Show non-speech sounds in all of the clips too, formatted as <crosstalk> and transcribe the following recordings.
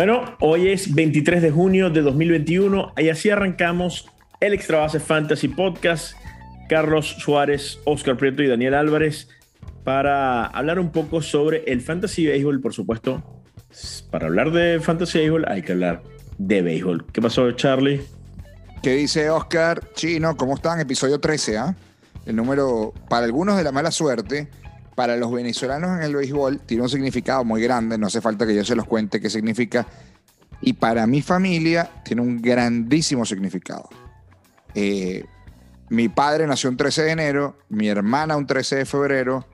Bueno, hoy es 23 de junio de 2021 y así arrancamos el Extra Base Fantasy Podcast. Carlos Suárez, Oscar Prieto y Daniel Álvarez para hablar un poco sobre el Fantasy Baseball, por supuesto. Para hablar de Fantasy Baseball hay que hablar de béisbol. ¿Qué pasó, Charlie? ¿Qué dice Oscar? Chino, ¿cómo están? Episodio 13, ¿ah? El número, para algunos de la mala suerte, para los venezolanos en el béisbol tiene un significado muy grande, no hace falta que yo se los cuente qué significa. Y para mi familia tiene un grandísimo significado. Eh, mi padre nació un 13 de enero, mi hermana un 13 de febrero,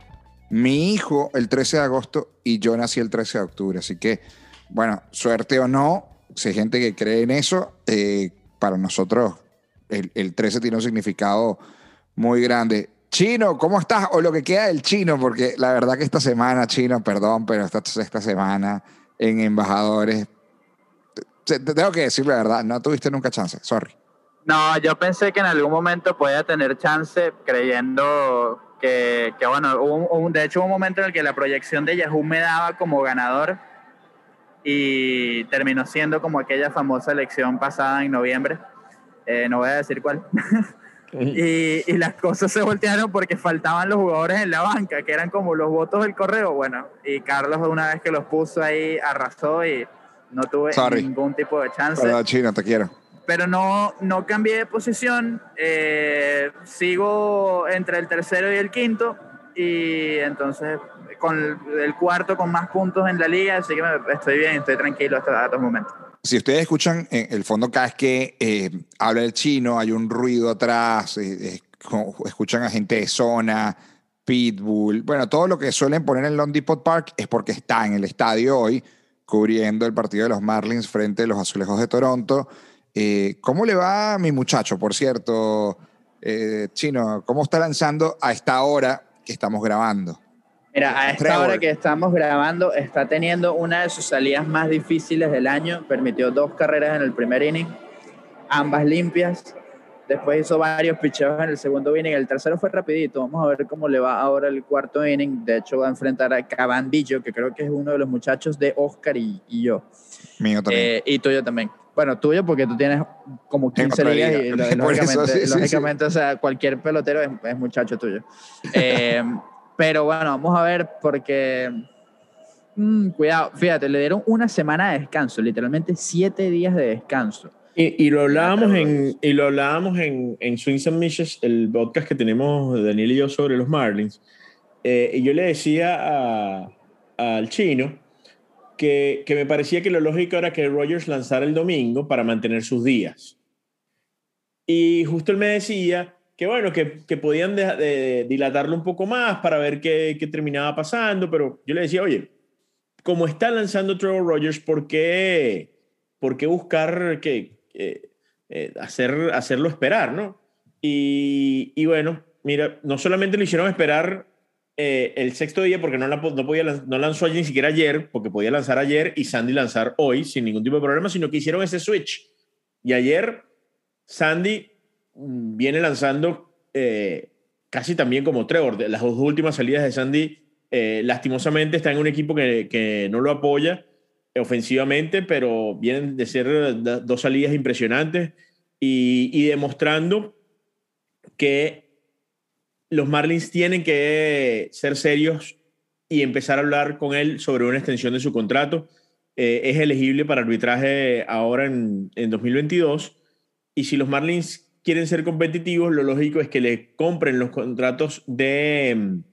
mi hijo el 13 de agosto y yo nací el 13 de octubre. Así que, bueno, suerte o no, si hay gente que cree en eso, eh, para nosotros el, el 13 tiene un significado muy grande. Chino, ¿cómo estás? O lo que queda del chino, porque la verdad que esta semana, chino, perdón, pero esta, esta semana en Embajadores, te, tengo que decir la verdad, no tuviste nunca chance, sorry. No, yo pensé que en algún momento podía tener chance creyendo que, que bueno, un, de hecho hubo un momento en el que la proyección de Yahoo me daba como ganador y terminó siendo como aquella famosa elección pasada en noviembre. Eh, no voy a decir cuál. <laughs> Y, y, las cosas se voltearon porque faltaban los jugadores en la banca, que eran como los votos del correo. Bueno, y Carlos una vez que los puso ahí arrasó y no tuve ningún tipo de chance. Perdón, China, te quiero. Pero no, no cambié de posición, eh, sigo entre el tercero y el quinto y entonces con el cuarto con más puntos en la liga, así que me, estoy bien, estoy tranquilo hasta estos momentos. Si ustedes escuchan, en el fondo cada vez que eh, habla el chino hay un ruido atrás, eh, escuchan a gente de zona, Pitbull, bueno, todo lo que suelen poner en Long Depot Park es porque está en el estadio hoy cubriendo el partido de los Marlins frente a los Azulejos de Toronto. Eh, ¿Cómo le va a mi muchacho, por cierto, Chino? ¿Cómo está lanzando a esta hora que estamos grabando? Mira, a esta hora que estamos grabando, está teniendo una de sus salidas más difíciles del año. Permitió dos carreras en el primer inning, ambas limpias. Después hizo varios picheos en el segundo inning. El tercero fue rapidito. Vamos a ver cómo le va ahora el cuarto inning. De hecho, va a enfrentar a Cabandillo, que creo que es uno de los muchachos de Oscar y, yo. Mío también. Eh, y tuyo también. Bueno, tuyo porque tú tienes como 15 ligas y <laughs> lógicamente, lógicamente o sea, cualquier pelotero es, es muchacho tuyo. <laughs> Eh, pero bueno, vamos a ver porque... Mm, cuidado, fíjate, le dieron una semana de descanso, literalmente siete días de descanso. Y, y lo hablábamos en, y lo hablábamos en, en Swings and Mishes, el podcast que tenemos Daniel y yo sobre los Marlins. Eh, y yo le decía al chino que, que, me parecía que lo lógico era que Rogers lanzara el domingo para mantener sus días. Y justo él me decía que bueno, que, que podían dilatarlo un poco más para ver qué, qué, terminaba pasando, pero yo le decía, oye, como está lanzando Trevor Rogers, ¿por qué, por qué buscar que, eh, eh, hacer, hacerlo esperar, no? Y, y, bueno, mira, no solamente lo hicieron esperar eh, el sexto día porque no, la, no, podía, no lanzó ni siquiera ayer, porque podía lanzar ayer y Sandy lanzar hoy sin ningún tipo de problema, sino que hicieron ese switch. Y ayer Sandy viene lanzando eh, casi también como Trevor. Las dos últimas salidas de Sandy, eh, lastimosamente, está en un equipo que, que, no lo apoya ofensivamente, pero vienen de ser dos salidas impresionantes y, y demostrando que los Marlins tienen que ser serios y empezar a hablar con él sobre una extensión de su contrato. Eh, es elegible para arbitraje ahora en, en 2022. Y si los Marlins quieren ser competitivos, lo lógico es que le compren los contratos de mm,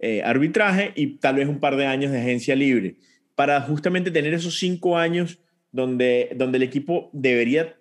eh, arbitraje y tal vez un par de años de agencia libre, para justamente tener esos cinco años donde, donde el equipo debería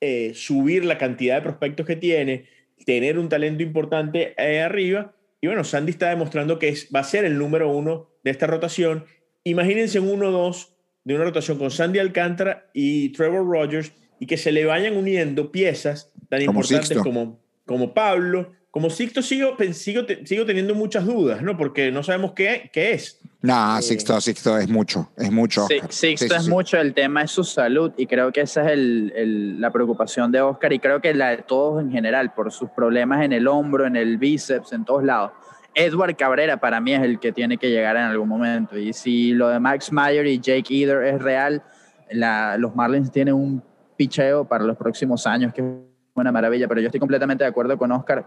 eh, subir la cantidad de prospectos que tiene, tener un talento importante ahí arriba. Y bueno, Sandy está demostrando que es, va a ser el número uno de esta rotación. Imagínense un 1-2 de una rotación con Sandy Alcántara y Trevor Rogers y que se le vayan uniendo piezas tan importantes como, como Pablo. Como Sixto sigo, sigo, sigo teniendo muchas dudas, ¿no? Porque no sabemos qué, qué es. No, eh, Sixto, Sixto es mucho, es mucho. Sí, Sixto es mucho, el tema es su salud y creo que esa es el, el, la preocupación de Oscar y creo que la de todos en general, por sus problemas en el hombro, en el bíceps, en todos lados. Edward Cabrera para mí es el que tiene que llegar en algún momento y si lo de Max Meyer y Jake Eder es real, la, los Marlins tienen un picheo para los próximos años que es una maravilla, pero yo estoy completamente de acuerdo con Oscar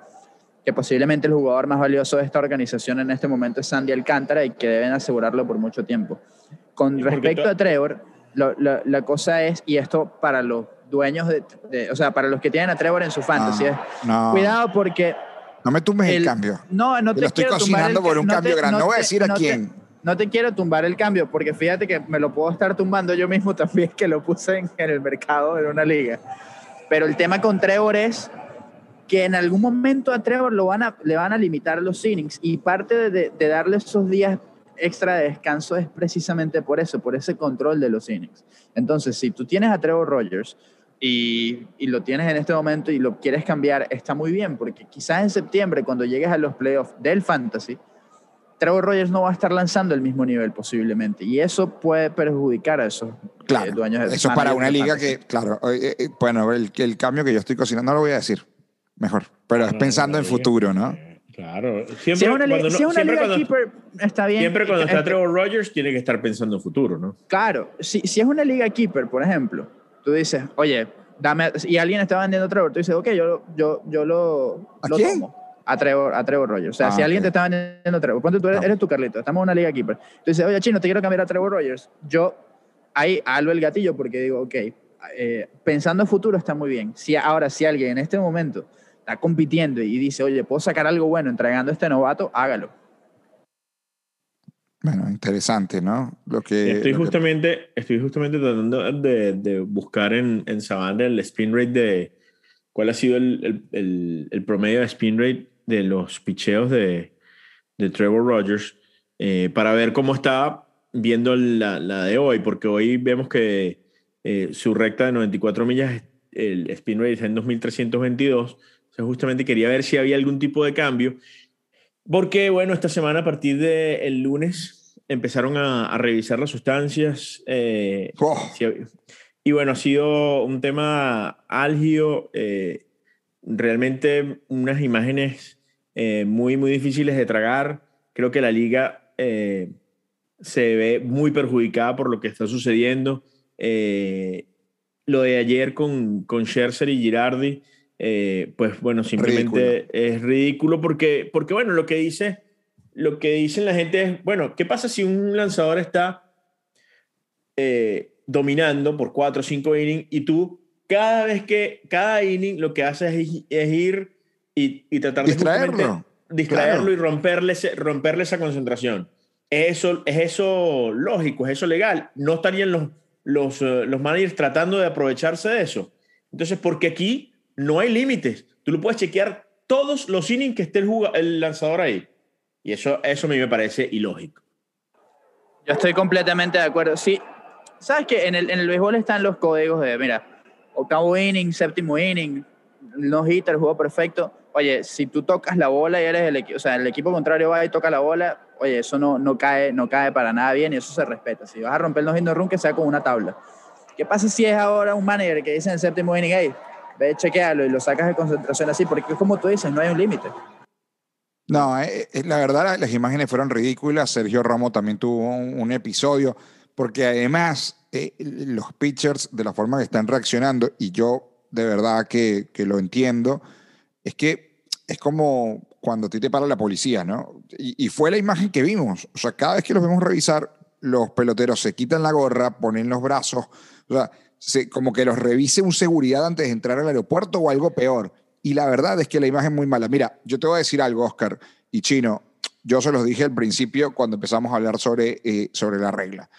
que posiblemente el jugador más valioso de esta organización en este momento es Sandy Alcántara y que deben asegurarlo por mucho tiempo. Con respecto a Trevor, la cosa es, y esto para los dueños de, o sea, para los que tienen a Trevor en su fantasy, cuidado porque... No me tumbes el, cambio. No, no te, lo estoy cocinando por un cambio grande. No, voy a decir a quién. No te quiero tumbar el cambio, porque fíjate que me lo puedo estar tumbando yo mismo <laughs> también, que lo puse en, el mercado en una liga. Pero el tema con Trevor es que en algún momento a Trevor lo van a, le van a limitar los innings y parte de, de, darle esos días extra de descanso es precisamente por eso, por ese control de los innings. Entonces, si tú tienes a Trevor Rogers y, y, lo tienes en este momento y lo quieres cambiar, está muy bien, porque quizás en septiembre, cuando llegues a los playoffs del fantasy, Trevor Rogers no va a estar lanzando el mismo nivel posiblemente y eso puede perjudicar a esos eh, claro, dueños de Eso es para una liga que, claro, eh, eh, bueno, el, el, cambio que yo estoy cocinando no lo voy a decir, mejor. Pero es pensando en futuro, ¿no? Claro. Siempre, si es una, cuando, si una liga keeper, está bien. Siempre cuando está Trevor Rogers, tiene que estar pensando en futuro, ¿no? Claro. Si, si es una liga keeper, por ejemplo, tú dices, oye, dame. Y alguien está vendiendo a Trevor, tú dices, ok, yo, yo, yo lo, ¿A quién? tomo. A Trevor, a Trevor Rogers. O sea, ah, si alguien te está vendiendo a Trevor, ponte tú eres, eres tú, Carlito, estamos en una liga keeper. Tú dices, oye, chino, te quiero cambiar a Trevor Rogers. Yo ahí algo el gatillo porque digo, ok, eh, pensando en futuro está muy bien. Si, ahora, si alguien en este momento está compitiendo y dice, oye, puedo sacar algo bueno entregando a este novato, hágalo. Bueno, interesante, ¿no? Lo que, estoy, justamente, estoy justamente tratando de, de buscar en, en Savannah el spin rate de cuál ha sido el, el, el, promedio de spin rate de los picheos de, de Trevor Rogers eh, para ver cómo está viendo la, la, de hoy, porque hoy vemos que eh, su recta de 94 millas, el spin rate está en 2322 justamente quería ver si había algún tipo de cambio. Porque, bueno, esta semana a partir del lunes empezaron a, revisar las sustancias. Eh, oh. y bueno, ha sido un tema álgido. Eh, realmente unas imágenes eh, muy, muy difíciles de tragar. Creo que la liga se ve muy perjudicada por lo que está sucediendo. lo de ayer con, con Scherzer y Girardi eh, pues bueno, simplemente es ridículo porque, porque, bueno, lo que dice, lo que dicen la gente es, bueno, ¿qué pasa si un lanzador está eh, dominando por cuatro o cinco innings y tú cada vez que, cada inning lo que haces es, ir y, y, tratar de distraerlo, distraerlo y romperle, romperle esa concentración? ¿Es eso, ¿Es eso lógico? ¿Es eso legal? ¿No estarían los, los, eh, los managers tratando de aprovecharse de eso? Entonces, porque aquí no hay límites. Tú lo puedes chequear todos los innings que esté el, el lanzador ahí. Y eso, eso a mí me parece ilógico. Yo estoy completamente de acuerdo. Sí, sabes que en el, en el béisbol están los códigos de, mira, octavo inning, séptimo inning, no hitter, juego perfecto. Oye, si tú tocas la bola y eres el equipo, o sea, el equipo contrario va y toca la bola, oye, eso no, no, cae, no cae para nada bien y eso se respeta. Si vas a romper el no run, que sea con una tabla. ¿Qué pasa si es ahora un manager que dice en el séptimo inning, hey, ve, chequealo y lo sacas de concentración así, porque es como tú dices, no hay un límite. No, eh, eh, la verdad las imágenes fueron ridículas. Sergio Romo también tuvo un, episodio, porque además eh, los pitchers, de la forma que están reaccionando, y yo de verdad que, que, lo entiendo, es que es como cuando a te para la policía, ¿no? Y, fue la imagen que vimos. O sea, cada vez que los vemos revisar, los peloteros se quitan la gorra, ponen los brazos, o sea, como que los revise un seguridad antes de entrar al aeropuerto o algo peor. Y la verdad es que la imagen es muy mala. Mira, yo te voy a decir algo, Oscar y Chino. Yo se los dije al principio cuando empezamos a hablar sobre, eh, sobre la regla.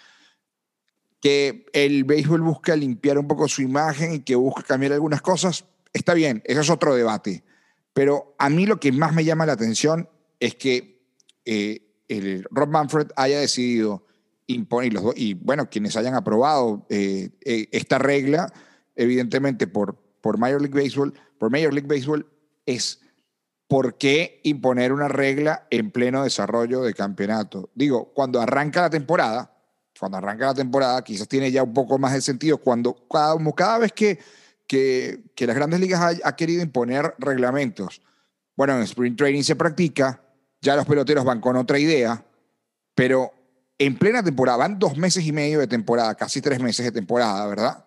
Que el béisbol busca limpiar un poco su imagen y que busca cambiar algunas cosas, está bien, eso es otro debate. Pero a mí lo que más me llama la atención es que eh, el Rob Manfred haya decidido imponer, y, bueno, quienes hayan aprobado eh, eh, esta regla, evidentemente por, por Major League Baseball, por Major League Baseball, es por qué imponer una regla en pleno desarrollo de campeonato. Digo, cuando arranca la temporada, cuando arranca la temporada, quizás tiene ya un poco más de sentido, cuando cada, cada vez que, que, que las grandes ligas ha, ha querido imponer reglamentos, bueno, en Spring Training se practica, ya los peloteros van con otra idea, pero en plena temporada, van dos meses y medio de temporada, casi tres meses de temporada, ¿verdad?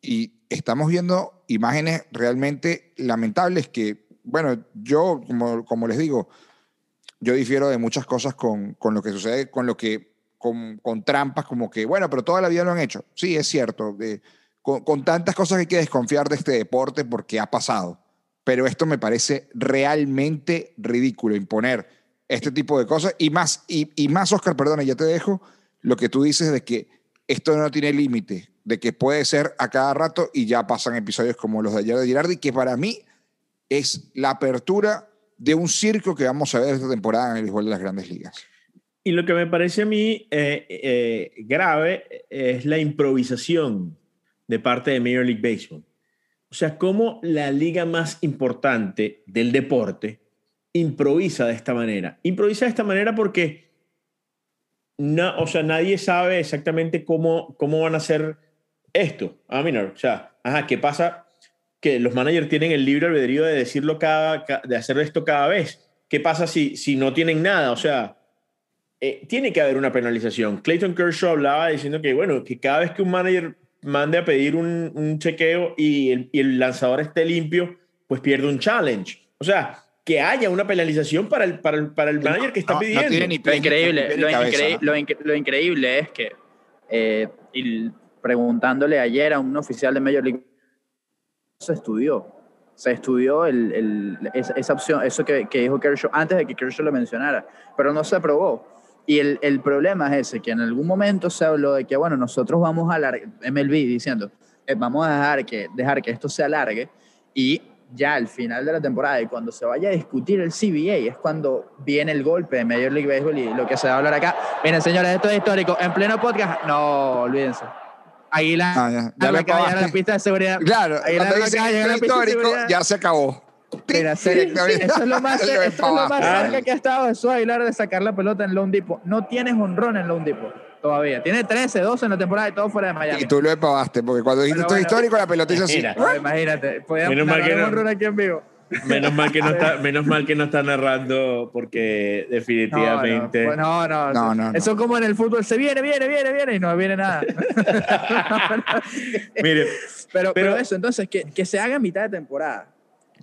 Y estamos viendo imágenes realmente lamentables que, bueno, yo, como, como les digo, yo difiero de muchas cosas con, con lo que sucede, con lo que, con, trampas, como que, bueno, pero toda la vida lo han hecho. Sí, es cierto. con, tantas cosas hay que desconfiar de este deporte porque ha pasado. Pero esto me parece realmente ridículo, imponer este tipo de cosas. Y más, y, y más Oscar, perdona, ya te dejo, lo que tú dices de que esto no tiene límite, de que puede ser a cada rato y ya pasan episodios como los de ayer de Girardi, que para mí es la apertura de un circo que vamos a ver esta temporada en el béisbol de las grandes ligas. Y lo que me parece a mí eh, eh, grave es la improvisación de parte de Major League Baseball. O sea, cómo la liga más importante del deporte improvisa de esta manera. Improvisa de esta manera porque no, o sea, nadie sabe exactamente cómo, cómo van a hacer esto. Ah, mira, o sea, ajá, ¿qué pasa? Que los managers tienen el libre albedrío de decirlo cada, de hacer esto cada vez. ¿Qué pasa si, si no tienen nada? O sea, eh, tiene que haber una penalización. Clayton Kershaw hablaba diciendo que, bueno, que cada vez que un manager mande a pedir un, un chequeo y el, y el lanzador esté limpio, pues pierde un challenge. O sea, que haya una penalización para el, para el, para el manager que está no, pidiendo. No tiene ni lo, increíble, lo, increíble, lo, incre lo, increíble es que, eh, y preguntándole ayer a un oficial de Major League, se estudió. Se estudió el, el, esa, esa, opción, eso que, que, dijo Kershaw antes de que Kershaw lo mencionara, pero no se aprobó. Y el, el problema es ese, que en algún momento se habló de que, bueno, nosotros vamos a alargar, MLB diciendo, eh, vamos a dejar que, dejar que esto se alargue y ya al final de la temporada y cuando se vaya a discutir el CBA es cuando viene el golpe de Major League Baseball y lo que se va a hablar acá. Miren, señores, esto es histórico. En pleno podcast, no, olvídense. Aguilar, ah, ya, ya de a la pista de seguridad. Claro, Aguilar cuando dice acaba de llegar a la pista de histórico, seguridad. ya se acabó. Mira, serio, eso es lo más, <laughs> Eso es eso lo más cerca que ha estado Jesús Aguilar de sacar la pelota en Lone Depot. No tienes honrón en Lone Depot todavía. Tiene 13, 12 en la temporada y todo fuera de Miami. Y tú lo pavaste, porque cuando dijiste esto bueno, histórico, la pelota hizo así. Imagínate, podíamos Menos mal que no. aquí en vivo. Menos mal que no está, <laughs> menos mal que no está narrando porque definitivamente. No, no, no, No, no, no. Eso como en el fútbol se viene, viene, viene, viene y no viene nada. <laughs> Mire, pero, pero, Pero- eso, entonces, que, que se haga en mitad de temporada.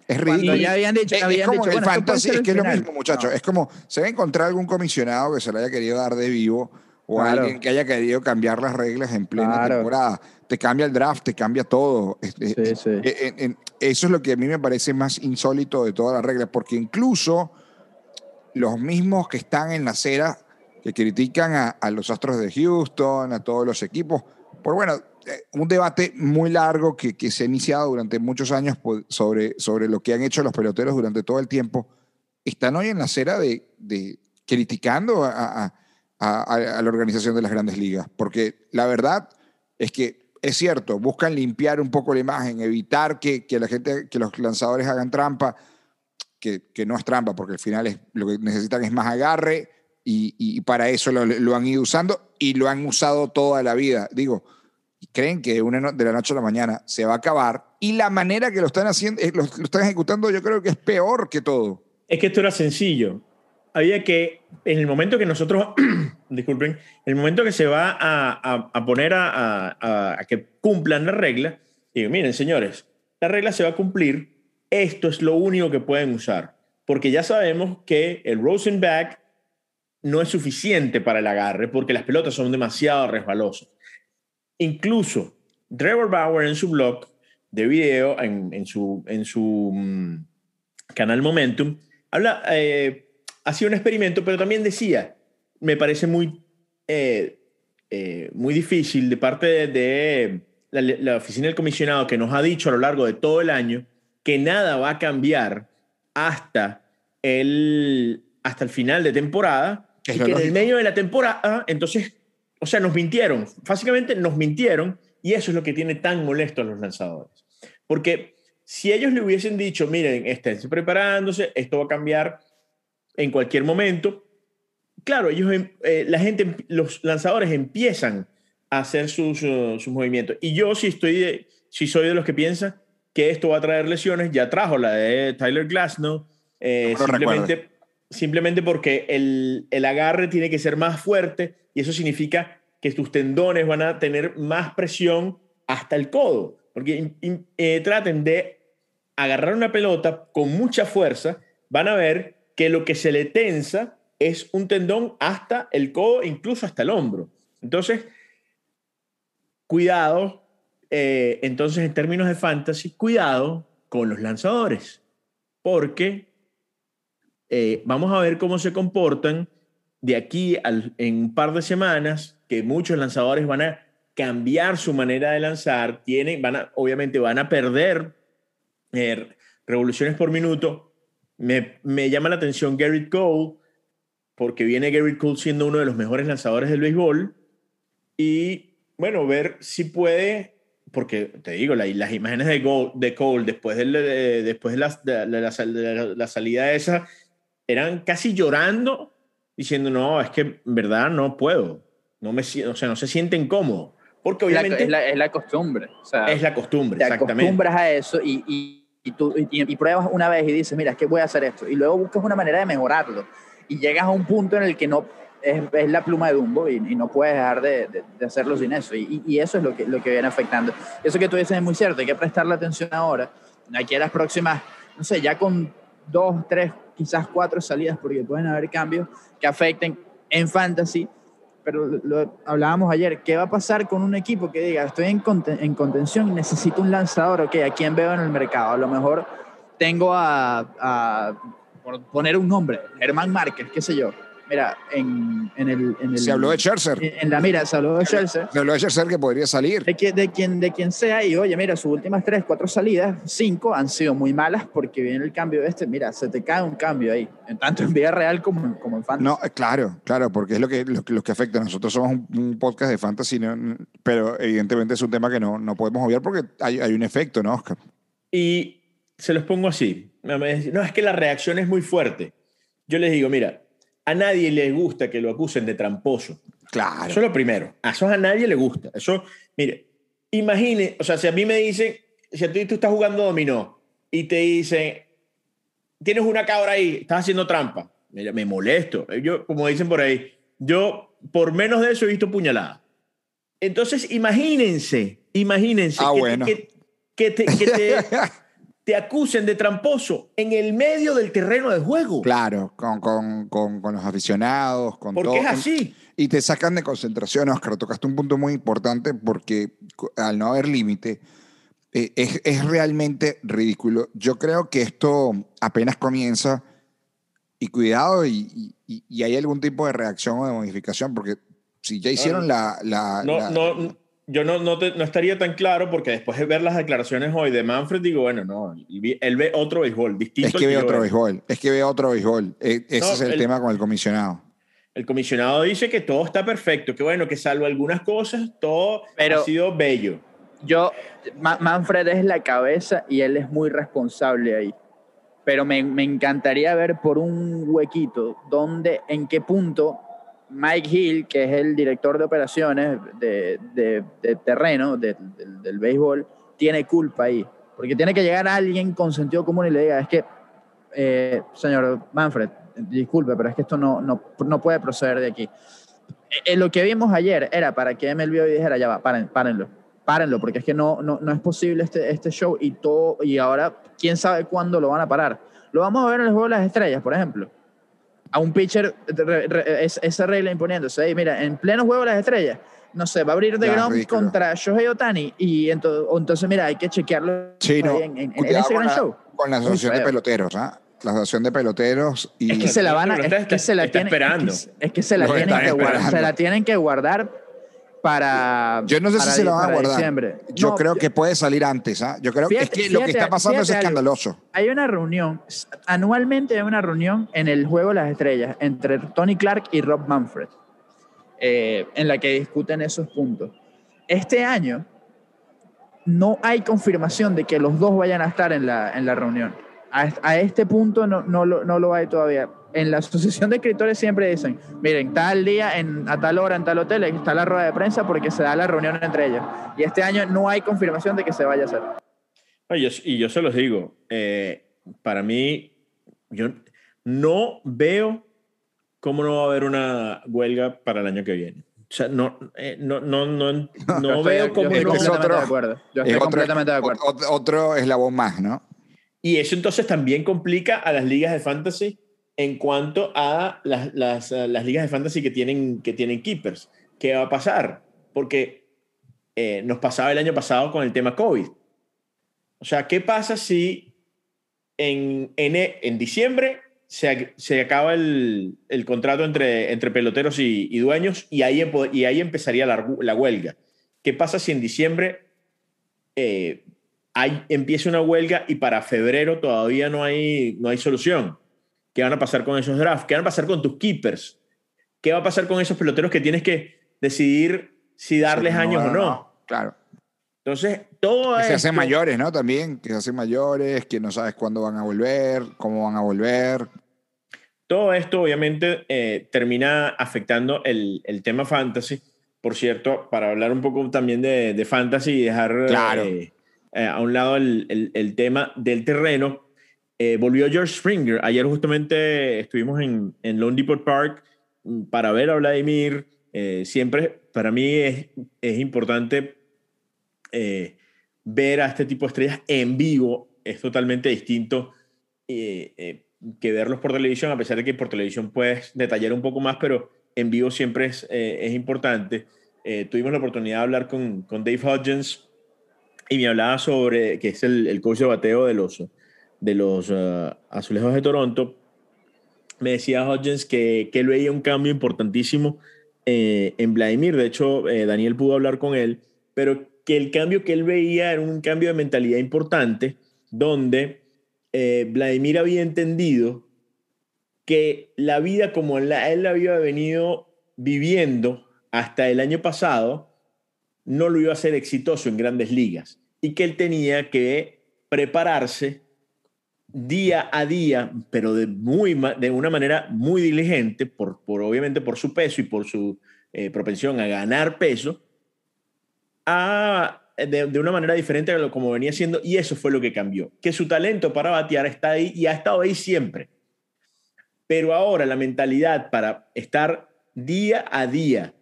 Es ridículo. ya habían dicho, Es- como dicho, el bueno, fantasy, es que es lo mismo, muchachos. No. Es como, se va a encontrar algún comisionado que se le haya querido dar de vivo o Claro. alguien que haya querido cambiar las reglas en plena Claro. temporada. Te cambia el draft, te cambia todo. Sí. eh, eso es lo que a mí me parece más insólito de todas las reglas, porque incluso los mismos que están en la acera, que critican a, a los Astros de Houston, a todos los equipos, por bueno, eh, un debate muy largo que, que se ha iniciado durante muchos años pues, sobre, sobre lo que han hecho los peloteros durante todo el tiempo, están hoy en la acera de, de criticando a, a- a- a la organización de las grandes ligas, porque la verdad es que es cierto, buscan limpiar un poco la imagen, evitar que, que la gente, que los lanzadores hagan trampa, que, que no es trampa, porque al final es, lo que necesitan es más agarre y, y para eso lo, lo han ido usando y lo han usado toda la vida. Digo, creen que una de la noche a la mañana se va a acabar y la manera que lo están haciendo, eh, lo, lo están ejecutando, yo creo que es peor que todo. es que esto era sencillo. Había que, en el momento que nosotros, <clears throat> disculpen, en el momento que se va a, a- a poner a, a- que cumplan la regla, digo, miren, señores, la regla se va a cumplir, esto es lo único que pueden usar, porque ya sabemos que el Rosenback no es suficiente para el agarre, porque las pelotas son demasiado resbalosas. Incluso Trevor Bauer en su blog de video, en, en su, en su mm, canal Momentum, habla, eh, hacía un experimento, pero también decía, me parece muy, eh, eh, muy difícil de parte de, de la, la oficina del comisionado que nos ha dicho a lo largo de todo el año que nada va a cambiar hasta el, hasta el final de temporada Es y que en el medio de la temporada, entonces, o sea, nos mintieron, básicamente nos mintieron y eso es lo que tiene tan molesto a los lanzadores. Porque si ellos le hubiesen dicho, miren, esténse preparándose, esto va a cambiar en cualquier momento, claro, ellos, em- eh, la gente, los lanzadores empiezan a hacer sus, uh, sus movimientos. Y yo si estoy, de- si soy de los que piensan que esto va a traer lesiones, ya trajo la de Tyler Glasnow, eh, No simplemente, simplemente porque el, el agarre tiene que ser más fuerte y eso significa que tus tendones van a tener más presión hasta el codo. Porque eh, traten de agarrar una pelota con mucha fuerza, van a ver que lo que se le tensa es un tendón hasta el codo, incluso hasta el hombro. Entonces, cuidado, eh, entonces en términos de fantasy, cuidado con los lanzadores, porque eh, vamos a ver cómo se comportan de aquí en un par de semanas, que muchos lanzadores van a cambiar su manera de lanzar, tienen, van a, obviamente van a perder eh, revoluciones por minuto. Me, me, llama la atención Garrett Cole, porque viene Garrett Cole siendo uno de los mejores lanzadores del béisbol. Y bueno, ver si puede, porque te digo, las imágenes de, Cole después, de, después de, la, de, la, la, salida esa, eran casi llorando, diciendo, no, es que en verdad no puedo. No me, o sea, no se sienten cómodos. Porque obviamente... Es la, es la costumbre. O sea, es la costumbre, te exactamente. acostumbras a eso y, y, y tú, y, y, pruebas una vez y dices, mira, es que voy a hacer esto. Y luego buscas una manera de mejorarlo. Y llegas a un punto en el que no es, es la pluma de Dumbo y, no puedes dejar de, de, de, hacerlo sin eso. Y, eso es lo que, lo que viene afectando. Eso que tú dices es muy cierto. Hay que prestarle atención ahora. Aquí a las próximas, no sé, ya con dos, tres, quizás cuatro salidas, porque pueden haber cambios que afecten en fantasy pero lo hablábamos ayer, ¿qué va a pasar con un equipo que diga, estoy en, conten en contención y necesito un lanzador? Ok, ¿a quién veo en el mercado? A lo mejor tengo a, a por poner un nombre, Germán Márquez, qué sé yo. Mira, en, en, el, en el... Se habló de Scherzer. En, en, la mira, se habló de Scherzer. Se habló de Scherzer que podría salir. De, que, de, quien, de quien sea, y oye, mira, sus últimas tres, cuatro salidas, cinco han sido muy malas porque viene el cambio este. Mira, se te cae un cambio ahí, tanto en vida real como, como en fantasy. No, claro, claro, porque es lo que, lo, lo que afecta. Nosotros somos un, un podcast de fantasy, ¿no? pero evidentemente es un tema que no, no podemos obviar porque hay, hay un efecto, ¿no, Oscar? Y se los pongo así. No, es que la reacción es muy fuerte. Yo les digo, mira, a nadie le gusta que lo acusen de tramposo. Claro. Eso es lo primero. A eso a nadie le gusta. Eso, mire, imagine, o sea, si a mí me dicen, si a ti tú estás jugando dominó y te dicen, tienes una cabra ahí, estás haciendo trampa, mira, me molesto. Yo, como dicen por ahí, yo por menos de eso he visto puñalada. Entonces, imagínense, imagínense ah, que, bueno. que, que, te, que te, <laughs> te acusen de tramposo en el medio del terreno de juego. Claro, con, con, con, con los aficionados, con Porque todo. es así. Y te sacan de concentración, Oscar. Tocaste un punto muy importante porque al no haber límite, eh, es, es realmente ridículo. Yo creo que esto apenas comienza y cuidado y, y, y hay algún tipo de reacción o de modificación porque si ya hicieron la... la, no, la no, yo no, no, te, no, estaría tan claro porque después de ver las declaraciones hoy de Manfred, digo, bueno, no, él ve otro béisbol distinto. Es que ve otro béisbol, es que ve otro béisbol. E, ese no, es el, el, tema con el comisionado. El comisionado dice que todo está perfecto, que bueno, que salvo algunas cosas, todo Pero ha sido bello. Yo, Ma Manfred es la cabeza y él es muy responsable ahí. Pero me, me encantaría ver por un huequito donde, en qué punto Mike Hill, que es el director de operaciones de, de, de terreno de, del béisbol, tiene culpa ahí. Porque tiene que llegar alguien con sentido común y le diga, es que, eh, señor Manfred, disculpe, pero es que esto no, no, no puede proceder de aquí. Eh, lo que vimos ayer era para que MLB dijera, ya va, paren, párenlo, párenlo, porque es que no, no, no es posible este, este show y, todo, y ahora, quién sabe cuándo lo van a parar. Lo vamos a ver en el juego de las estrellas, por ejemplo a un pitcher re, re, es, esa regla imponiéndose. Hey, mira, en pleno juego de las estrellas, no sé, va a abrir de Grom contra Shohei Otani y entonces, entonces, mira, hay que chequearlo sí, no, en, en, en ese gran la, show. Con la asociación de peloteros, ¿ah? ¿eh? La asociación de peloteros y... Es que se la van a... Es, que se la tienen, esperando. Es que, se la tienen que guardar. Se la tienen que guardar para. Yo no sé si se la van a guardar. Diciembre. Yo No, creo que puede salir antes. ¿ah? Yo creo Fíjate- que es que lo que está pasando es algo. escandaloso. Hay una reunión, anualmente hay una reunión en el Juego de las Estrellas entre Tony Clark y Rob Manfred, eh, en la que discuten esos puntos. Este año no hay confirmación de que los dos vayan a estar en la, en la reunión. A, a este punto no, no, lo, no lo hay todavía. En la asociación de escritores siempre dicen, miren, tal día, en, a tal hora, en tal hotel, está la rueda de prensa porque se da la reunión entre ellos. Y este año no hay confirmación de que se vaya a hacer. No, yo- y yo se los digo, eh, para mí, yo, no veo cómo no va a haber una huelga para el año que viene. O sea, no, eh, no, no, no, <laughs> no veo cómo yo estoy no... completamente de acuerdo. Yo estoy otro, completamente de acuerdo. Otro, otro eslabón más, ¿no? Y eso entonces también complica a las ligas de fantasy en cuanto a las, las, a las ligas de fantasy que tienen, que tienen keepers. ¿Qué va a pasar? Porque eh, nos pasaba el año pasado con el tema COVID. O sea, ¿qué pasa si en, en, en diciembre se, se acaba el, el, contrato entre, entre peloteros y, dueños y ahí, y ahí empezaría la, la huelga? ¿Qué pasa si en diciembre eh, empieza una huelga y para febrero todavía no hay, no hay solución? ¿Qué van a pasar con esos drafts? ¿Qué van a pasar con tus keepers? ¿Qué va a pasar con esos peloteros que tienes que decidir si darles Sí, no, años no, o no? Claro. Entonces, todo Que se hacen mayores, ¿no? También, que se hacen mayores, que no sabes cuándo van a volver, cómo van a volver. Todo esto obviamente eh, termina afectando el, el tema fantasy. Por cierto, para hablar un poco también de, de fantasy y dejar Claro. eh, eh, a un lado el, el- el tema del terreno, eh, volvió George Springer. Ayer justamente estuvimos en, en Lone Depot Park mm, para ver a Vladimir. Eh, siempre, para mí es, es importante eh, ver a este tipo de estrellas en vivo. Es totalmente distinto eh, que verlos por televisión, a pesar de que por televisión puedes detallar un poco más, pero en vivo siempre es, es importante. Tuvimos la oportunidad de hablar con, con Dave Hodgins y me hablaba sobre, que es el, el de bateo de los, de los uh, Azulejos de Toronto, me decía Hodgins que, que él veía un cambio importantísimo eh, en Vladimir. De hecho, eh, Daniel pudo hablar con él, pero que el cambio que él veía era un cambio de mentalidad importante, donde eh, Vladimir había entendido que la vida como él la había venido viviendo hasta el año pasado no lo iba a ser exitoso en grandes ligas y que él tenía que prepararse día a día, pero de, muy, de una manera muy diligente, por, por obviamente por su peso y por su eh, propensión a ganar peso, a, de, de una manera diferente a lo como venía siendo, y eso fue lo que cambió. Que su talento para batear está ahí y ha estado ahí siempre. Pero ahora la mentalidad para estar día a día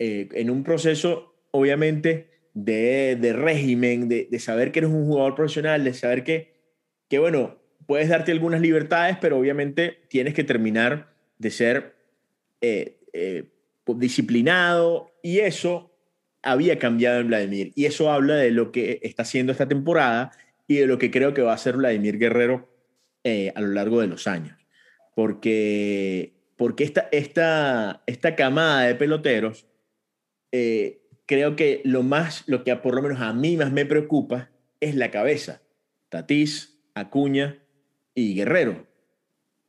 eh, en un proceso, obviamente, de, de régimen, de, de saber que eres un jugador profesional, de saber que, que, bueno, puedes darte algunas libertades, pero obviamente tienes que terminar de ser eh, eh, disciplinado y eso había cambiado en Vladimir. Y eso habla de lo que está haciendo esta temporada y de lo que creo que va a ser Vladimir Guerrero eh, a lo largo de los años. Porque, porque esta, esta, esta camada de peloteros, creo que lo más, lo que por lo menos a mí más me preocupa es la cabeza. Tatís, Acuña y Guerrero.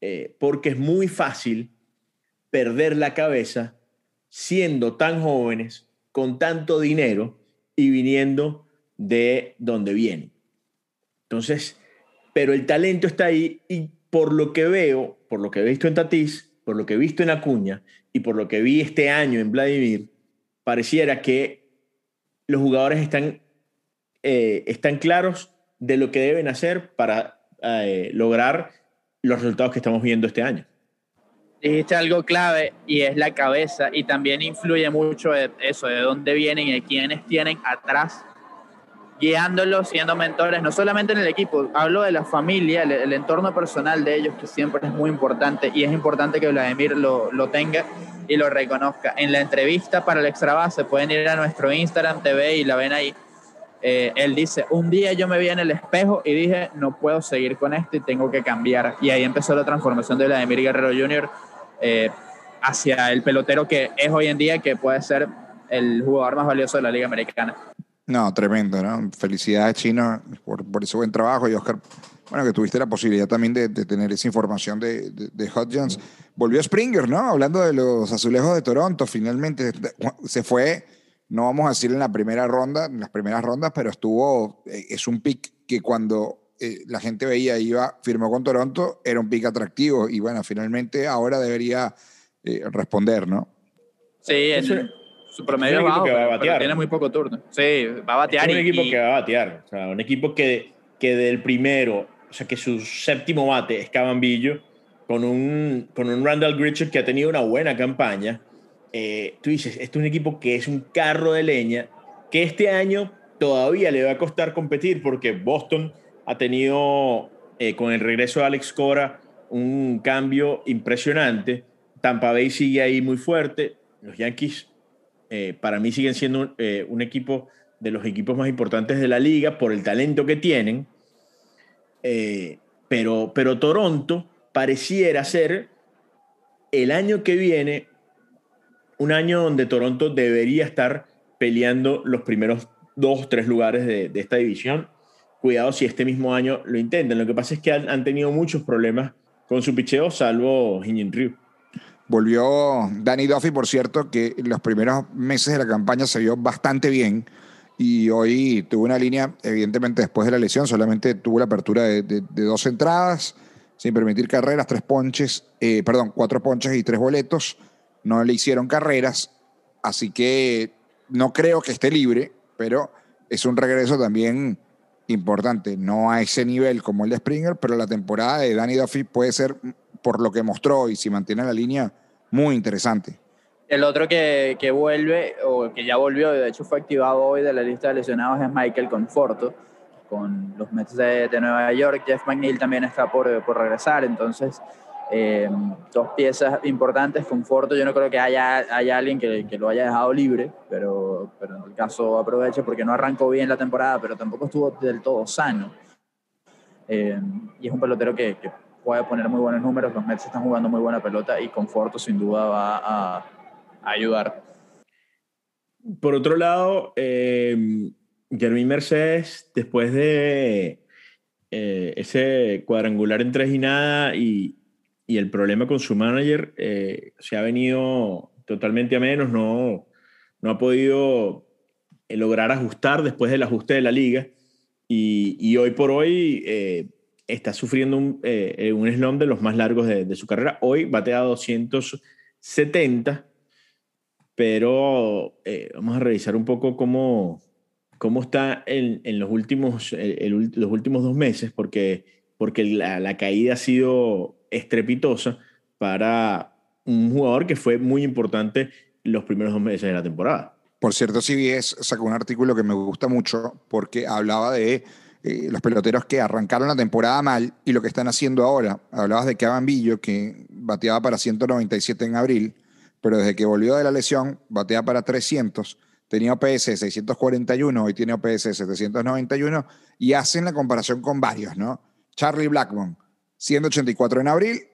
Eh, porque es muy fácil perder la cabeza siendo tan jóvenes, con tanto dinero y viniendo de donde vienen. Entonces, pero el talento está ahí y por lo que veo, por lo que he visto en Tatís, por lo que he visto en Acuña y por lo que vi este año en Vladimir, pareciera que los jugadores están, eh, están claros de lo que deben hacer para eh, lograr los resultados que estamos viendo este año. Dijiste algo clave y es la cabeza y también influye mucho eso, de dónde vienen y de quiénes tienen atrás, guiándolos, siendo mentores, no solamente en el equipo, hablo de la familia, el, el entorno personal de ellos, que siempre es muy importante y es importante que Vladimir lo, lo tenga y lo reconozca. En la entrevista para el extra base pueden ir a nuestro Instagram TV y la ven ahí. Eh, él dice, un día yo me vi en el espejo y dije, no puedo seguir con esto y tengo que cambiar. Y ahí empezó la transformación de Vladimir Guerrero Jr. Eh, hacia el pelotero que es hoy en día, que puede ser el jugador más valioso de la Liga Americana. No, tremendo, ¿no? Felicidades, Chino, por, por ese buen trabajo. Y Oscar, bueno, que tuviste la posibilidad también de, de tener esa información de, de, de Hodgins. Volvió Springer, ¿no? Hablando de los azulejos de Toronto, finalmente se fue, no vamos a decir en la primera ronda, en las primeras rondas, pero estuvo, eh, es un pick que cuando eh, la gente veía iba, firmó con Toronto, era un pick atractivo. Y bueno, finalmente ahora debería eh, responder, ¿no? Sí, Es su promedio es un equipo bajo, que va a batear. tiene muy poco turno. Sí, va a batear. Es un y- equipo y- que va a batear. O sea, un equipo que, que del primero, o sea, que su séptimo bate es Cabambillo, con un, con un Randall Gritchett que ha tenido una buena campaña, eh, tú dices, este es un equipo que es un carro de leña, que este año todavía le va a costar competir porque Boston ha tenido, eh, con el regreso de Alex Cora, un cambio impresionante. Tampa Bay sigue ahí muy fuerte. Los Yankees, eh, para mí, siguen siendo un equipo de los equipos más importantes de la liga por el talento que tienen. pero, pero Toronto pareciera ser el año que viene un año donde Toronto debería estar peleando los primeros dos tres lugares de, esta división. Cuidado si este mismo año lo intentan. Lo que pasa es que han, tenido muchos problemas con su picheo, salvo Jinjin Ryu. Volvió Danny Duffy, por cierto, que los primeros meses de la campaña se vio bastante bien y hoy tuvo una línea, evidentemente después de la lesión, solamente tuvo la apertura de dos entradas, sin permitir carreras, tres ponches, eh, perdón, cuatro ponches y tres boletos. No le hicieron carreras, así que no creo que esté libre, pero es un regreso también importante. No a ese nivel como el de Springer, pero la temporada de Danny Duffy puede ser, por lo que mostró y si mantiene la línea, muy interesante. El otro que, que vuelve, o que ya volvió, de hecho fue activado hoy de la lista de lesionados, es Michael Conforto con los Mets de, Nueva York. Jeff McNeil también está por, por regresar, entonces eh, dos piezas importantes. Conforto, yo no creo que haya, haya alguien que, que, lo haya dejado libre, pero, pero en el caso aproveche porque no arrancó bien la temporada, pero tampoco estuvo del todo sano. Eh, y es un pelotero que, que, puede poner muy buenos números. Los Mets están jugando muy buena pelota y Conforto sin duda va a, a ayudar. Por otro lado, eh, Jeremy Mercedes, después de eh, ese cuadrangular en tres y nada y, el problema con su manager, eh, se ha venido totalmente a menos, no, no ha podido eh, lograr ajustar después del ajuste de la liga y, hoy por hoy está sufriendo un, un slump de los más largos de, su carrera. Hoy batea 270, pero vamos a revisar un poco cómo cómo está en, los, últimos, los últimos dos meses, porque, porque la, caída ha sido estrepitosa para un jugador que fue muy importante los primeros dos meses de la temporada. Por cierto, CBS sacó un artículo que me gusta mucho porque hablaba de eh, los peloteros que arrancaron la temporada mal y lo que están haciendo ahora. Hablabas de Kevin Billo, que bateaba para 197 en abril, pero desde que volvió de la lesión, batea para 300 tenía OPS 641, hoy tiene OPS 791, y hacen la comparación con varios, ¿no? Charlie Blackmon, 184 en abril,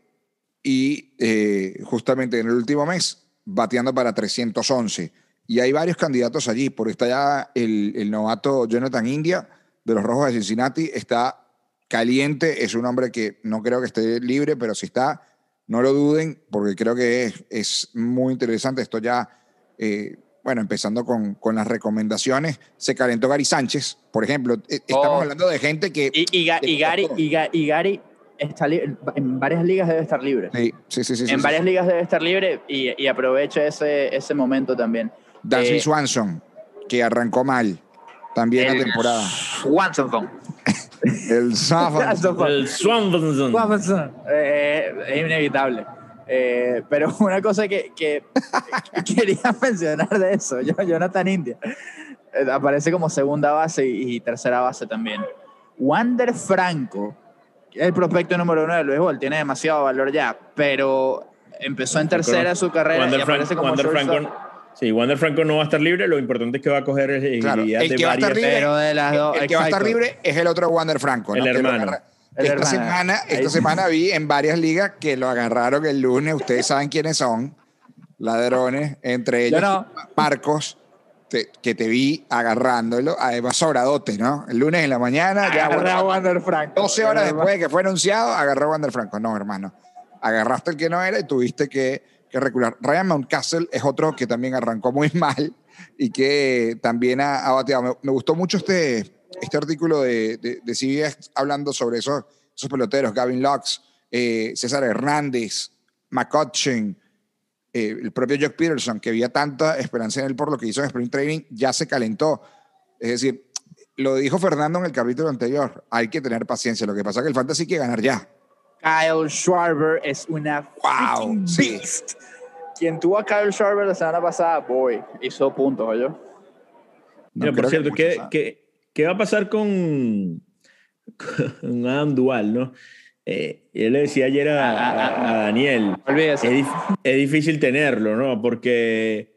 y eh, justamente en el último mes, bateando para 311. Y hay varios candidatos allí, por está ya el, el novato Jonathan India, de los Rojos de Cincinnati, está caliente, es un hombre que no creo que esté libre, pero si está, no lo duden, porque creo que es, es muy interesante. Esto ya eh, bueno, empezando con, con, las recomendaciones, se calentó Gary Sánchez, por ejemplo. E, estamos oh. hablando de gente que... Y, y, Gary, y, Gary está en varias ligas debe estar libre. Sí, sí, sí. en varias ligas debe estar libre y, aprovecha ese, ese momento también. Dansby eh, Swanson, que arrancó mal también la temporada. <laughs> Swanson. el Swanson. el Swanson. Swanson. Eh, es inevitable. Eh, pero <laughs> una cosa que, que, <laughs> quería mencionar de eso, Jonathan India, eh, aparece como segunda base y, tercera base también. Wander Franco, el prospecto número uno del béisbol, tiene demasiado valor ya, pero empezó en tercera su carrera Wander y aparece como Wander Franco, Sí, Wander Franco no va a estar libre, lo importante es que va a coger el, claro, el que va a estar libre, el, que va a estar libre es el otro Wander Franco. El hermano. Esta semana, esta semana vi en varias ligas que lo agarraron el lunes. Ustedes saben quiénes son. Ladrones, entre ellos Marcos, que te vi agarrándolo. Además, sobradote, ¿no? El lunes en la mañana. ya agarró a Wander Franco. 12 horas después de que fue anunciado, agarró a Wander Franco. No, hermano. Agarraste el que no era y tuviste que, que recular. Ryan Mountcastle es otro que también arrancó muy <laughs> mal y que también ha, ha bateado. me gustó mucho este este artículo de, de, de CBS hablando sobre esos, esos peloteros, Gavin Lux, eh, César Hernández, McCutcheon, eh, el propio Jock Peterson, que había tanta esperanza en él por lo que hizo en Spring Training, ya se calentó. Es decir, lo dijo Fernando en el capítulo anterior, hay que tener paciencia. Lo que pasa es que el fantasy hay que ganar ya. Kyle Schwarber es una Wow, sí. beast. Quien tuvo a Kyle Schwarber la semana pasada, boy, hizo puntos, oye. No Mira, por que cierto, muchos, ¿qué, qué, qué va a pasar con, <laughs> con Adam Duval, no? Eh, yo le decía ayer a, a- a Daniel, es, es difícil tenerlo, ¿no? Porque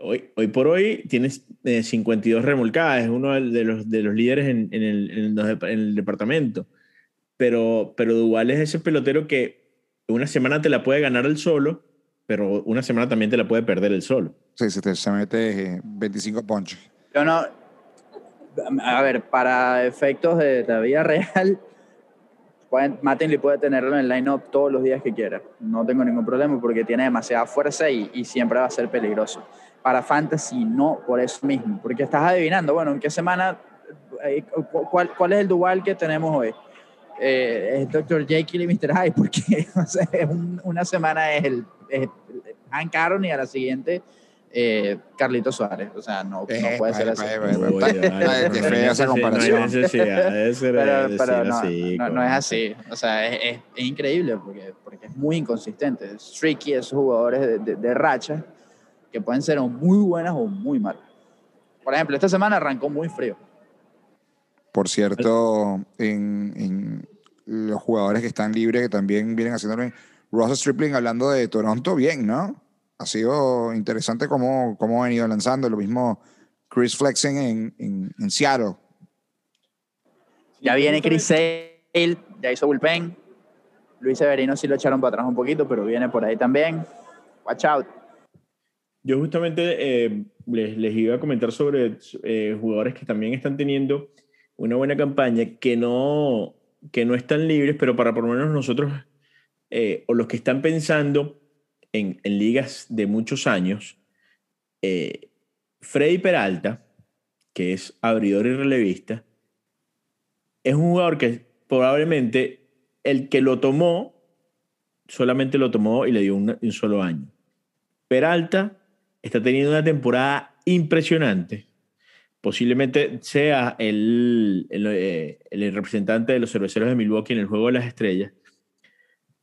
hoy, hoy por hoy tienes eh, 52 remolcadas, es uno de los, de los líderes en, en el, en los en el departamento. Pero, pero Duval es ese pelotero que una semana te la puede ganar el solo, pero una semana también te la puede perder el solo. Sí, se, te- se mete eh, 25 ponches. Yo no. A ver, para efectos de la vida real, pueden, Mattingly puede tenerlo en el line-up todos los días que quiera. No tengo ningún problema porque tiene demasiada fuerza y, y siempre va a ser peligroso. Para Fantasy, no por eso mismo. Porque estás adivinando, bueno, ¿en qué semana? eh, cu- ¿Cuál, cuál es el dual que tenemos hoy? Eh, es Dr. Jekyll y Mr. Hyde, <laughs> porque o sea, un- una semana es el es Hank Aaron y a la siguiente eh, Carlito Suárez. O sea, no, no Epa, puede ser así. no. No pero, no, así. no, no es así. O sea, es, es- es increíble porque, porque es muy inconsistente. Es tricky esos jugadores de, de, de racha que pueden ser muy buenas o muy malas. Por ejemplo, esta semana arrancó muy frío. Por cierto, en, en los jugadores que están libres, que también vienen haciéndolo. Russell Stripling hablando de Toronto, bien, ¿no? Ha sido interesante cómo, cómo ha venido lanzando. Lo mismo Chris Flexen en, en, en Seattle. Ya viene Chris Sale, ya hizo bullpen. Luis Severino sí lo echaron para atrás un poquito, pero viene por ahí también. Watch out. Yo justamente eh, les, les iba a comentar sobre eh, jugadores que también están teniendo una buena campaña, que no, que no están libres, pero para por lo menos nosotros, eh, o los que están pensando en, ligas de muchos años, eh, Freddy Peralta, que es abridor y relevista, es un jugador que probablemente el que lo tomó, solamente lo tomó y le dio un, solo año. Peralta está teniendo una temporada impresionante. Posiblemente sea el, eh, el representante de los cerveceros de Milwaukee en el juego de las estrellas.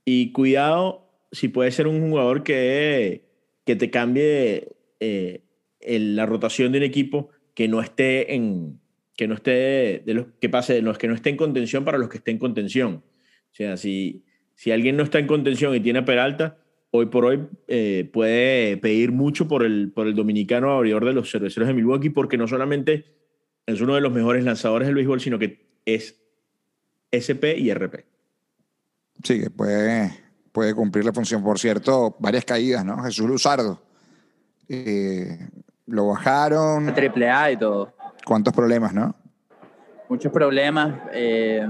Y cuidado si puede ser un jugador que, que te cambie eh, la rotación de un equipo que no esté en que no esté de los que pase de los que no esté en contención para los que estén en contención. O sea, si, si alguien no está en contención y tiene a Peralta, hoy por hoy eh, puede pedir mucho por el, por el dominicano abridor de los cerveceros de Milwaukee, porque no solamente es uno de los mejores lanzadores del béisbol, sino que es SP y RP. Sí, que puede, puede cumplir la función. Por cierto, varias caídas, ¿no? Jesús Luzardo. Eh, lo bajaron. Triple A y todo. ¿Cuántos problemas, no? muchos problemas, eh,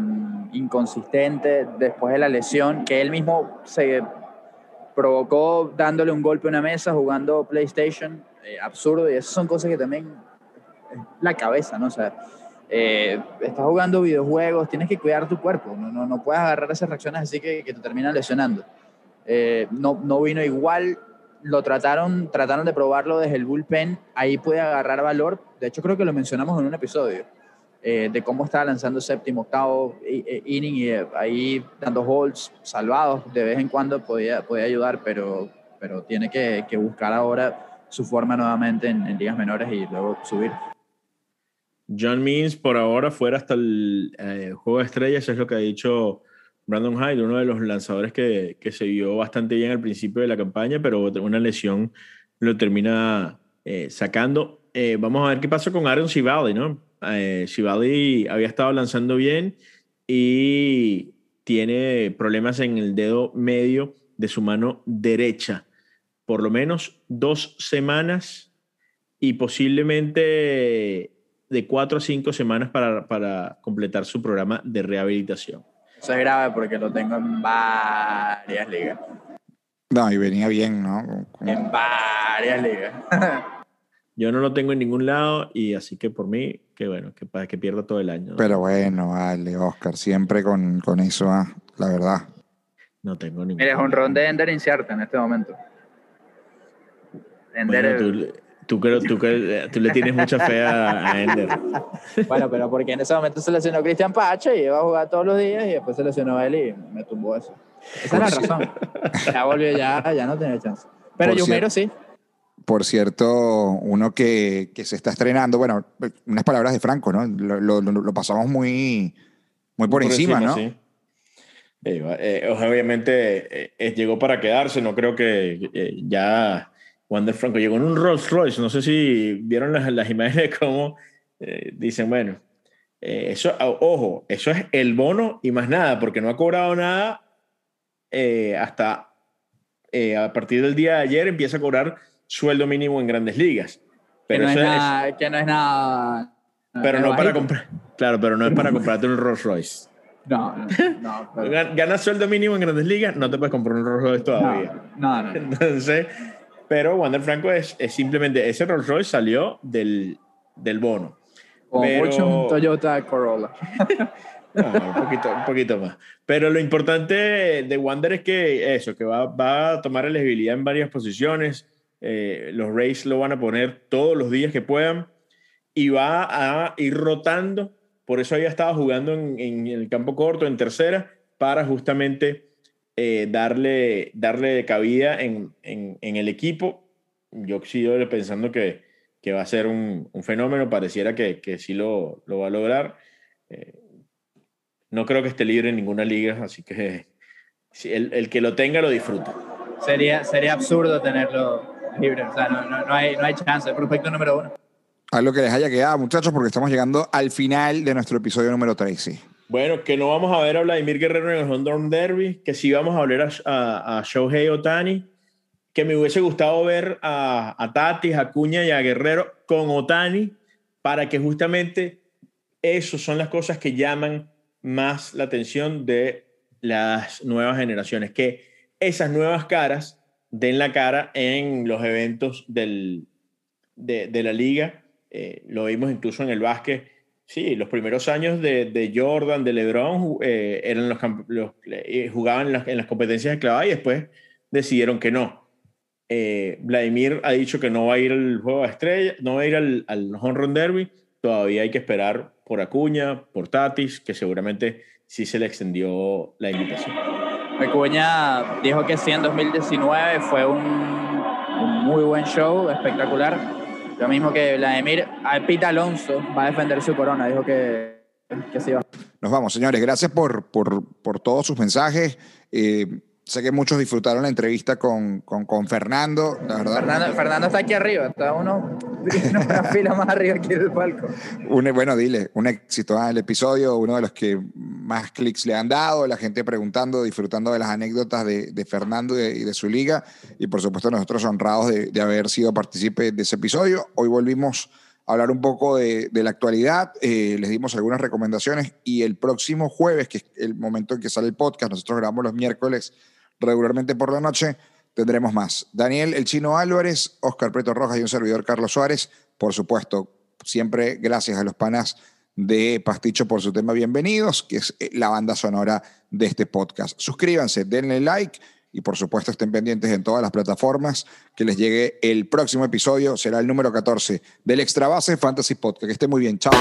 inconsistente después de la lesión, que él mismo se provocó dándole un golpe a una mesa jugando PlayStation, eh, absurdo, y esas son cosas que también es la cabeza, ¿no? O sea, eh, estás jugando videojuegos, tienes que cuidar tu cuerpo, no, no, no puedes agarrar esas reacciones así que, que te terminan lesionando. Eh, no, no vino igual, lo trataron, trataron de probarlo desde el bullpen, ahí puede agarrar valor, de hecho creo que lo mencionamos en un episodio, eh, de cómo estaba lanzando séptimo, octavo eh, inning y eh, ahí dando holds salvados, de vez en cuando podía, podía ayudar, pero, pero tiene que, que buscar ahora su forma nuevamente en, en ligas menores y luego subir. John Means por ahora fuera hasta el eh, juego de estrellas, es lo que ha dicho Brandon Hyde, uno de los lanzadores que, que se vio bastante bien al principio de la campaña, pero una lesión lo termina eh, sacando. Eh, vamos a ver qué pasa con Aaron Civali, ¿no? Civali había estado lanzando bien y tiene problemas en el dedo medio de su mano derecha. Por lo menos dos semanas y posiblemente de cuatro a cinco semanas para, para completar su programa de rehabilitación. Eso es grave porque lo tengo en varias ligas. No, y venía bien, ¿no? Como- En varias ligas. <laughs> Yo no lo tengo en ningún lado y así que por mí, que bueno, que para que pierda todo el año. ¿no? Pero bueno, vale, Oscar, siempre con, con eso, ah, la verdad. No tengo ningún Mira, es un ron de Ender incierto en este momento. Ender, Bueno, tú, Tú, creo, tú, que- tú le tienes mucha fe a, a Ender. <laughs> Bueno, pero porque en ese momento se lesionó Cristian Pache y iba a jugar todos los días y después se lesionó él y me tumbó eso. Esa es la razón. Ya volvió, ya, ya no tenía chance. Pero Por Yumero sí. Por cierto, uno que, que se está estrenando, bueno, unas palabras de Franco, ¿no? Lo, lo- lo- pasamos muy, muy por, encima, ¿no? sí. Eh, eh, obviamente eh, eh, llegó para quedarse, no creo que eh, ya Wander Franco llegó en un Rolls Royce, no sé si vieron las, las imágenes de cómo eh, dicen, bueno, eh, eso, ojo, eso es el bono y más nada, porque no ha cobrado nada eh, hasta a partir del día de ayer empieza a cobrar sueldo mínimo en grandes ligas. Que Pero, no, es eso es- nada, que no es nada. pero no para comprar, claro, pero no es para comprarte un Rolls Royce. <laughs> No, no, no. pero- Gan- Ganas sueldo mínimo en grandes ligas, no te puedes comprar un Rolls Royce todavía. no, no, no. <laughs> Entonces, pero Wander Franco es, es simplemente, ese Rolls Royce salió del, del bono. Como Pero- mucho un Toyota Corolla. No, <laughs> un, poquito, un poquito más. Pero lo importante de Wander es que eso, que va, va a tomar elegibilidad en varias posiciones. eh, los Rays lo van a poner todos los días que puedan y va a ir rotando. Por eso había estado jugando en, en el campo corto, en tercera, para justamente eh, darle, darle cabida en, en, en el equipo. Yo sigo pensando que, que va a ser un, un fenómeno, pareciera que, que sí lo, lo va a lograr. Eh, no creo que esté libre en ninguna liga, así que si el, el que lo tenga lo disfruta. Sería, sería absurdo tenerlo libre. O sea, no, no, no hay, no hay chance. Prospecto número uno. Algo que les haya quedado, muchachos, porque estamos llegando al final de nuestro episodio número 13. Bueno, que no vamos a ver a Vladimir Guerrero en el Home Derby, que sí vamos a ver a, a, a Shohei Otani, que me hubiese gustado ver a, a Tatis, a Cuña y a Guerrero con Otani, para que justamente eso son las cosas que llaman más la atención de las nuevas generaciones, que esas nuevas caras den la cara en los eventos del, de, de la liga. Eh, lo vimos incluso en el básquet. Sí, los primeros años de, de Jordan, de LeBron, eh, eran los, los- eh, jugaban en las, en las competencias de clavada y después decidieron que no. Eh, Vladimir ha dicho que no va a ir al juego de estrella, no va a ir al, al Home Run Derby. Todavía hay que esperar por Acuña, por Tatis, que seguramente sí se le extendió la invitación. Acuña dijo que sí en 2019 fue un, un muy buen show, espectacular. Lo mismo que Vladimir, a Pete Alonso va a defender su corona, dijo que, que sí va. Nos vamos, señores. Gracias por, por, por todos sus mensajes. Eh, sé que muchos disfrutaron la entrevista con, con, con Fernando. La verdad, Fernando, Fernando está aquí arriba, está uno, <laughs> una fila más arriba aquí del palco. Un, bueno, dile, un éxito ah, el episodio, uno de los que más clics le han dado, la gente preguntando, disfrutando de las anécdotas de, de Fernando y de, y de su liga, y por supuesto nosotros honrados de, de haber sido partícipe de ese episodio. Hoy volvimos a hablar un poco de, de la actualidad, eh, les dimos algunas recomendaciones, y el próximo jueves, que es el momento en que sale el podcast, nosotros grabamos los miércoles regularmente por la noche, tendremos más. Daniel El Chino Álvarez, Oscar Preto Rojas y un servidor Carlos Suárez, por supuesto, siempre gracias a los panas de Pasticho por su tema Bienvenidos, que es eh, la banda sonora de este podcast. Suscríbanse, denle like y por supuesto estén pendientes en todas las plataformas que les llegue el próximo episodio, será el número 14 del Extra Base Fantasy Podcast. Que esté muy bien, chao.